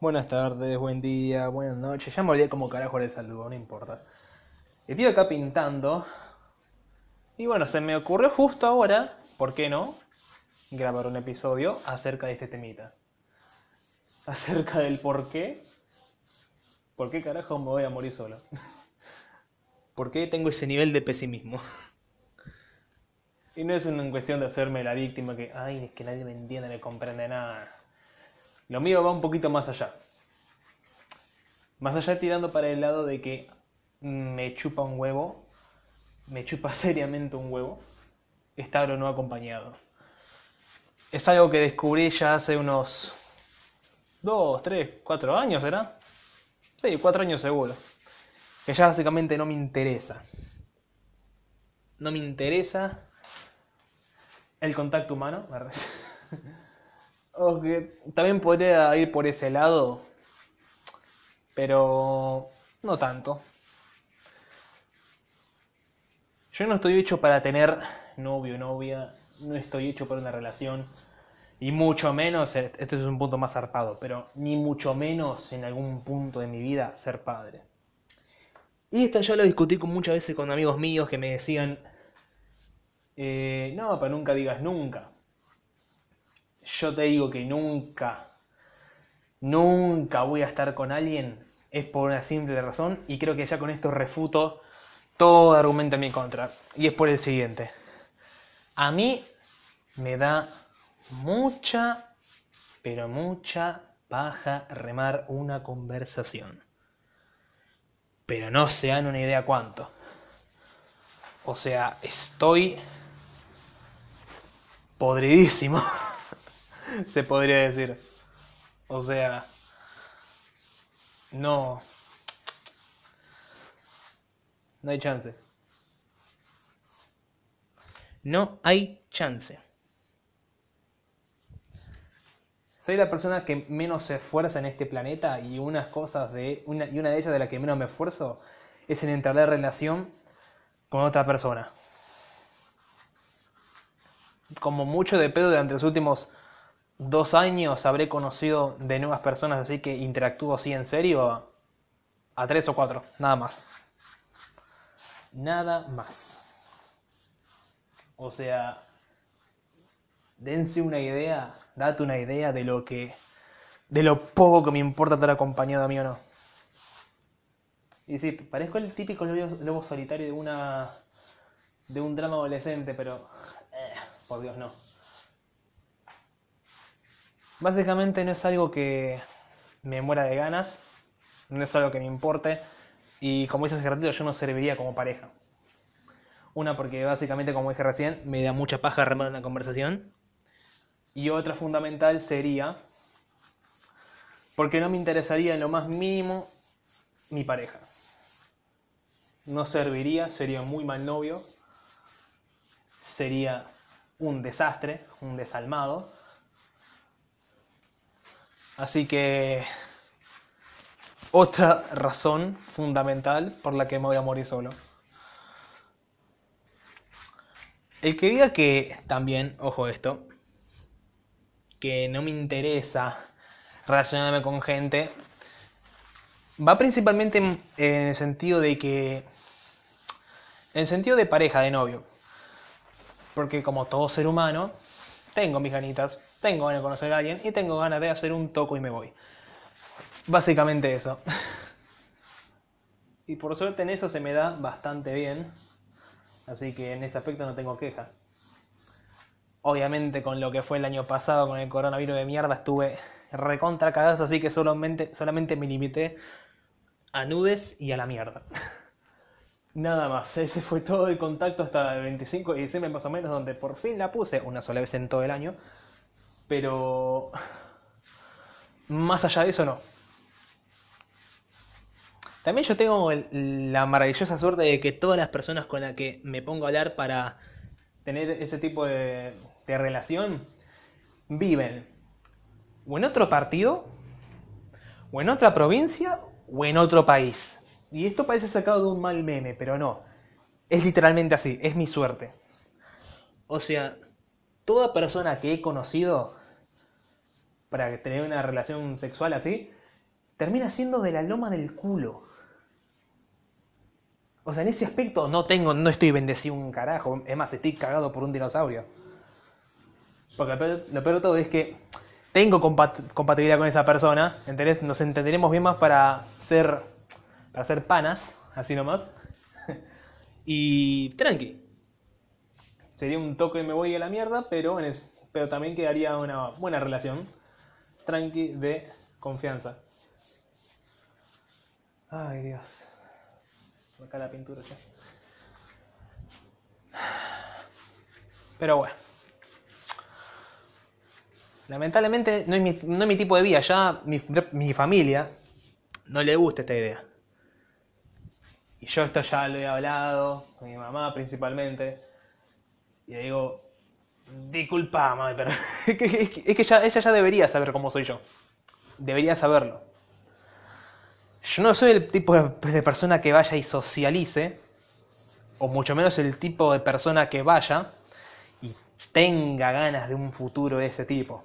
Buenas tardes, buen día, buenas noches. Ya me olvidé como carajo el saludo, no importa. Estoy acá pintando. Y bueno, se me ocurrió justo ahora, ¿por qué no? Grabar un episodio acerca de este temita. Acerca del por qué. ¿Por qué carajo me voy a morir solo? ¿Por qué tengo ese nivel de pesimismo? Y no es una cuestión de hacerme la víctima que, ay, es que nadie me entiende, me comprende nada. Lo mío va un poquito más allá. Más allá tirando para el lado de que me chupa un huevo, me chupa seriamente un huevo, estar o no acompañado. Es algo que descubrí ya hace unos dos, tres, cuatro años, ¿será? Sí, cuatro años seguro. Que ya básicamente no me interesa. No me interesa el contacto humano. o que también podría ir por ese lado, pero no tanto. Yo no estoy hecho para tener novio o novia, no estoy hecho para una relación, y mucho menos, este es un punto más zarpado, pero ni mucho menos en algún punto de mi vida ser padre. Y esto ya lo discutí con muchas veces con amigos míos que me decían, eh, no, pero nunca digas nunca. Yo te digo que nunca, nunca voy a estar con alguien, es por una simple razón, y creo que ya con esto refuto todo argumento en mi contra. Y es por el siguiente. A mí me da mucha, pero mucha paja remar una conversación. Pero no se dan una idea cuánto. O sea, estoy podridísimo, se podría decir. O sea, no, no hay chance. No hay chance. Soy la persona que menos se esfuerza en este planeta y unas cosas de una, y una de ellas de la que menos me esfuerzo es en entrar en relación con otra persona como mucho de pedo durante los últimos dos años habré conocido de nuevas personas, así que interactúo así en serio a, tres o cuatro, nada más. Nada más. O sea, dense una idea, date una idea de lo que, de lo poco que me importa estar acompañado a mí o no. Y sí, parezco el típico lobo, solitario de una, de un drama adolescente, pero por Dios no. Básicamente no es algo que me muera de ganas, no es algo que me importe y como dice hace ratito yo no serviría como pareja. Una porque básicamente como dije recién me da mucha paja remar una conversación y otra fundamental sería porque no me interesaría en lo más mínimo mi pareja. No serviría, sería muy mal novio, sería un desastre, un desalmado. Así que otra razón fundamental por la que me voy a morir solo. El que diga que también, ojo esto, que no me interesa relacionarme con gente, va principalmente en, el sentido de que, en el sentido de pareja, de novio. Porque como todo ser humano, tengo mis ganitas, tengo ganas de conocer a alguien y tengo ganas de hacer un toco y me voy. Básicamente eso. y por suerte en eso se me da bastante bien. Así que en ese aspecto no tengo quejas. Obviamente con lo que fue el año pasado con el coronavirus de mierda estuve recontra cagazo, así que solamente, solamente me limité a nudes y a la mierda. Nada más, ese fue todo el contacto hasta el 25 de diciembre más o menos, donde por fin la puse, una sola vez en todo el año, pero más allá de eso no. También yo tengo la maravillosa suerte de que todas las personas con las que me pongo a hablar para tener ese tipo de, de relación viven o en otro partido, o en otra provincia, o en otro país. Y esto parece sacado de un mal meme, pero no. Es literalmente así, es mi suerte. O sea, toda persona que he conocido para tener una relación sexual así, termina siendo de la loma del culo. O sea, en ese aspecto no tengo, no estoy bendecido un carajo. Es más, estoy cagado por un dinosaurio. Porque lo peor, de todo es que tengo compat- compatibilidad con esa persona, ¿entendés? Nos entenderemos bien más para ser, para ser panas, así nomás. y tranqui. Sería un toque y me voy a la mierda, pero, en es- pero también quedaría una buena relación. Tranqui de confianza. Ay, Dios. Acá la pintura ya. Pero bueno. Lamentablemente no es mi, no es mi tipo de vida. Ya mi, mi familia no le gusta esta idea. Y yo esto ya lo he hablado con mi mamá principalmente. Y le digo, disculpa, mami, pero es que, ya, ella ya debería saber cómo soy yo. Debería saberlo. Yo no soy el tipo de, persona que vaya y socialice, o mucho menos el tipo de persona que vaya y tenga ganas de un futuro de ese tipo.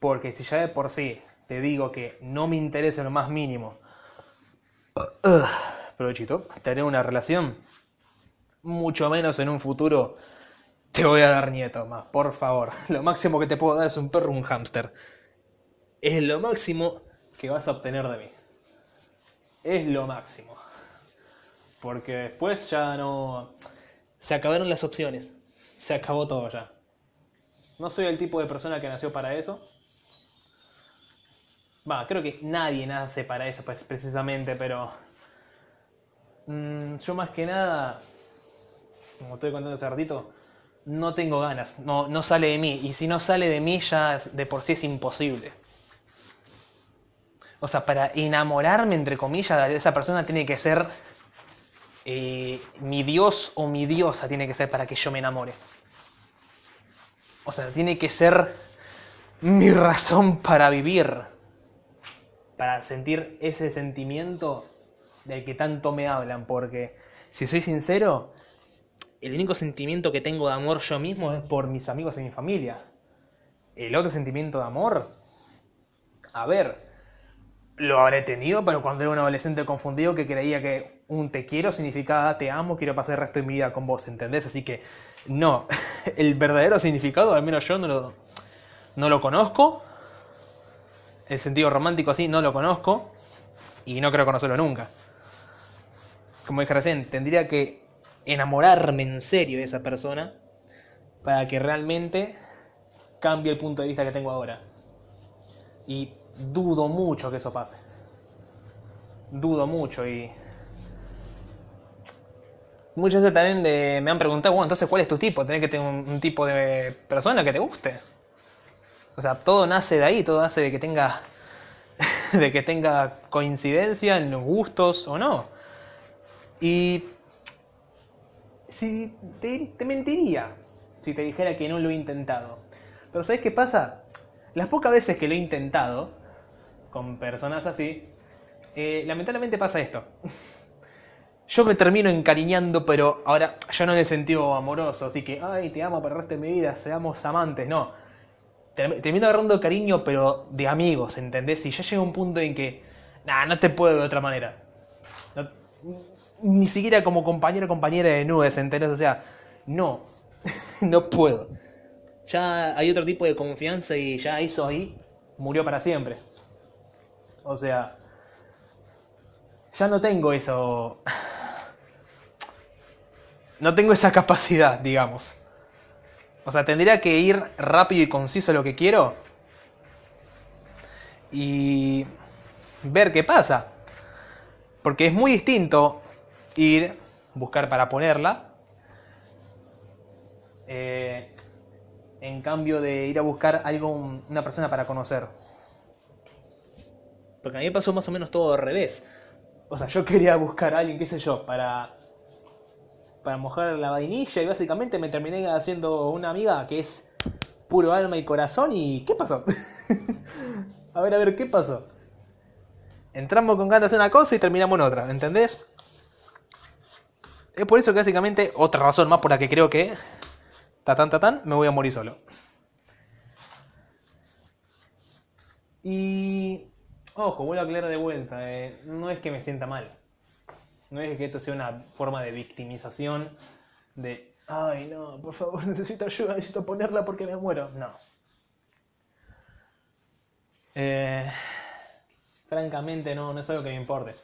Porque si ya de por sí te digo que no me interesa lo más mínimo, uh, provechito, tener una relación, mucho menos en un futuro te voy a dar nieto más, por favor. Lo máximo que te puedo dar es un perro un hámster. Es lo máximo que vas a obtener de mí. Es lo máximo. Porque después ya no... Se acabaron las opciones. Se acabó todo ya. No soy el tipo de persona que nació para eso. Va, creo que nadie nace para eso pues, precisamente, pero... mm, yo más que nada, como estoy contando hace ratito, no tengo ganas. No, no sale de mí. Y si no sale de mí ya de por sí es imposible. O sea, para enamorarme, entre comillas, esa persona tiene que ser eh, mi dios o mi diosa tiene que ser para que yo me enamore. O sea, tiene que ser mi razón para vivir. Para sentir ese sentimiento del que tanto me hablan. Porque, si soy sincero, el único sentimiento que tengo de amor yo mismo es por mis amigos y mi familia. El otro sentimiento de amor, a ver, lo habré tenido, pero cuando era un adolescente confundido que creía que un te quiero significaba te amo, quiero pasar el resto de mi vida con vos, ¿entendés? Así que no, el verdadero significado, al menos yo no lo, no lo conozco. El sentido romántico así no lo conozco y no creo conocerlo nunca. Como dije recién, tendría que enamorarme en serio de esa persona para que realmente cambie el punto de vista que tengo ahora. Y dudo mucho que eso pase. Dudo mucho y... Muchas veces también me han preguntado, bueno, entonces, ¿cuál es tu tipo? ¿Tenés que tener un, un tipo de persona que te guste? O sea, todo nace de ahí, todo nace de que tenga... de que tenga coincidencia en los gustos o no. Y... Si te, mentiría si te dijera que no lo he intentado. Pero ¿sabes qué pasa? Las pocas veces que lo he intentado con personas así, eh, lamentablemente pasa esto. Yo me termino encariñando, pero ahora ya no en el sentido amoroso, así que, ay, te amo para el mi vida, seamos amantes, no. Term- Termino agarrando cariño, pero de amigos, ¿entendés? Y ya llega un punto en que, nah, no te puedo de otra manera. Ni siquiera como compañero o compañera de nubes, ¿entendés? O sea, no, no puedo. Ya hay otro tipo de confianza y ya eso ahí murió para siempre. O sea, ya no tengo eso. No tengo esa capacidad, digamos. O sea, tendría que ir rápido y conciso a lo que quiero. Y ver qué pasa. Porque es muy distinto ir, buscar para ponerla. eh, en cambio de ir a buscar algo, un- una persona para conocer. Porque a mí me pasó más o menos todo al revés. O sea, yo quería buscar a alguien, qué sé yo, para, para mojar la vainilla y básicamente me terminé haciendo una amiga que es puro alma y corazón y ¿qué pasó? a ver, a ver, ¿qué pasó? Entramos con ganas de una cosa y terminamos en otra, ¿entendés? Es por eso que básicamente, otra razón más por la que creo que, tatán, tatán, me voy a morir solo. Y, ojo, vuelvo a aclarar de vuelta, eh, no es que me sienta mal. No es que esto sea una forma de victimización, de, ay no, por favor, necesito ayuda, necesito ponerla porque me muero. No. Eh, francamente no, no es algo que me importe.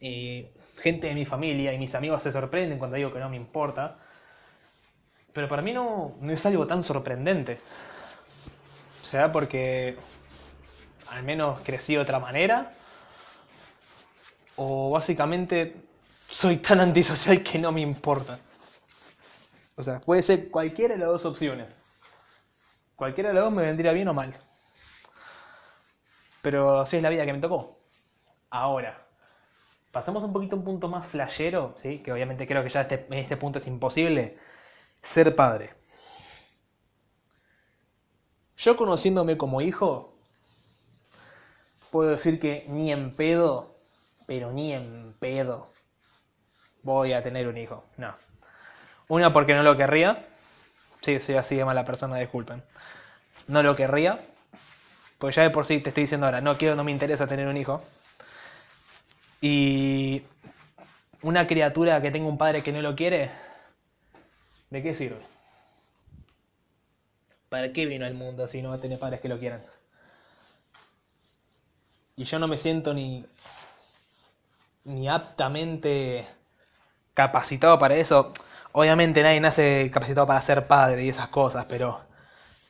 Y gente de mi familia y mis amigos se sorprenden cuando digo que no me importa. Pero para mí no, no es algo tan sorprendente. O sea, porque al menos crecí de otra manera. O básicamente soy tan antisocial que no me importa. O sea, puede ser cualquiera de las dos opciones. Cualquiera de las dos me vendría bien o mal. Pero así es la vida que me tocó. Ahora, pasamos un poquito a un punto más flashero, ¿sí? que obviamente creo que ya este, en este punto es imposible. Ser padre. Yo conociéndome como hijo, puedo decir que ni en pedo, pero ni en pedo, voy a tener un hijo. No. Una porque no lo querría. Sí, soy así de mala persona, disculpen. No lo querría. Pues ya de por sí te estoy diciendo ahora, no quiero, no me interesa tener un hijo. Y una criatura que tenga un padre que no lo quiere, ¿de qué sirve? ¿Para qué vino al mundo si no va a tener padres que lo quieran? Y yo no me siento ni, ni aptamente capacitado para eso. Obviamente nadie nace capacitado para ser padre y esas cosas, pero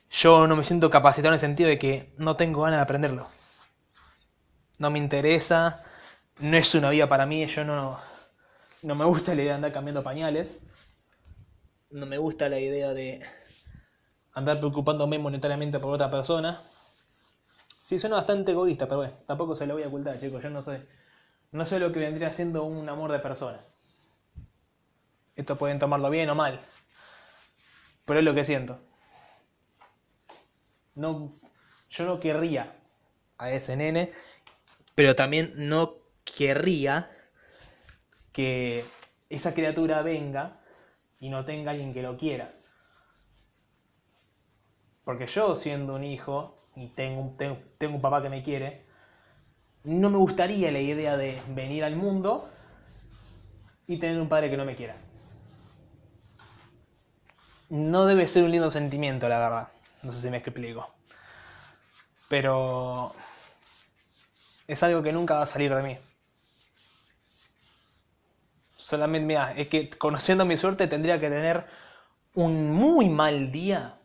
yo no me siento capacitado en el sentido de que no tengo ganas de aprenderlo. No me interesa, no es una vida para mí, yo no, no me gusta la idea de andar cambiando pañales, no me gusta la idea de andar preocupándome monetariamente por otra persona. Sí, suena bastante egoísta, pero bueno, tampoco se lo voy a ocultar, chicos, yo no sé, no sé lo que vendría siendo un amor de persona. Esto pueden tomarlo bien o mal. Pero es lo que siento. No, yo no querría a ese nene, pero también no querría que esa criatura venga y no tenga alguien que lo quiera. Porque yo siendo un hijo y tengo, tengo, tengo un papá que me quiere, no me gustaría la idea de venir al mundo y tener un padre que no me quiera no debe ser un lindo sentimiento, la verdad. No sé si me explico. Pero es algo que nunca va a salir de mí. Solamente, mira, es que conociendo mi suerte tendría que tener un muy mal día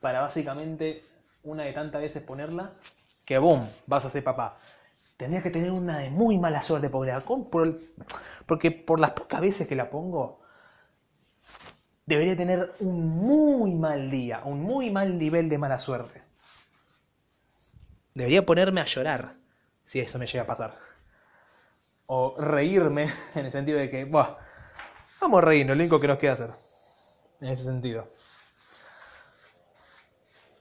para básicamente una de tantas veces ponerla que boom, vas a ser papá. Tendría que tener una de muy mala suerte porque por las pocas veces que la pongo, debería tener un muy mal día, un muy mal nivel de mala suerte. Debería ponerme a llorar si eso me llega a pasar. O reírme en el sentido de que, Buah, vamos a reírnos, lo único que nos queda hacer. En ese sentido.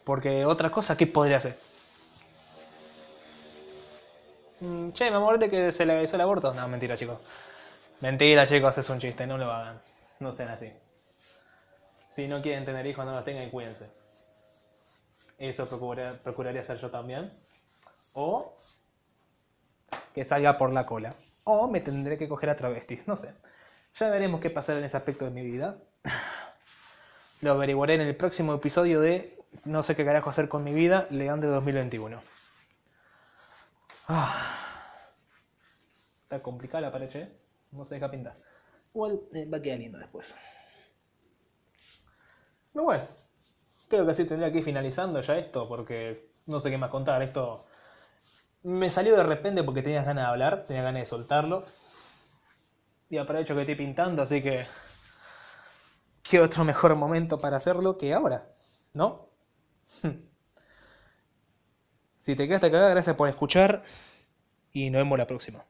Porque otra cosa, ¿qué podría hacer? Mm, che, me amor que se le hizo el aborto. No, mentira, chicos. Mentira, chicos, es un chiste, no lo hagan. No sean así. Si no quieren tener hijos, no los tengan y cuídense. Eso procuraría hacer yo también. O que salga por la cola. O me tendré que coger a travestis, no sé. Ya veremos qué pasará en ese aspecto de mi vida. Lo averiguaré en el próximo episodio de No sé qué carajo hacer con mi vida, León de 2021. Ah. Está complicada la pared, ¿eh? No se deja pintar. Igual eh, va a quedar lindo después. Pero bueno, creo que así tendría que ir finalizando ya esto, porque no sé qué más contar. Esto me salió de repente porque tenías ganas de hablar, tenía ganas de soltarlo. Y aprovecho que estoy pintando, así que. ¿Qué otro mejor momento para hacerlo que ahora? ¿No? si te quedaste acá, gracias por escuchar y nos vemos la próxima.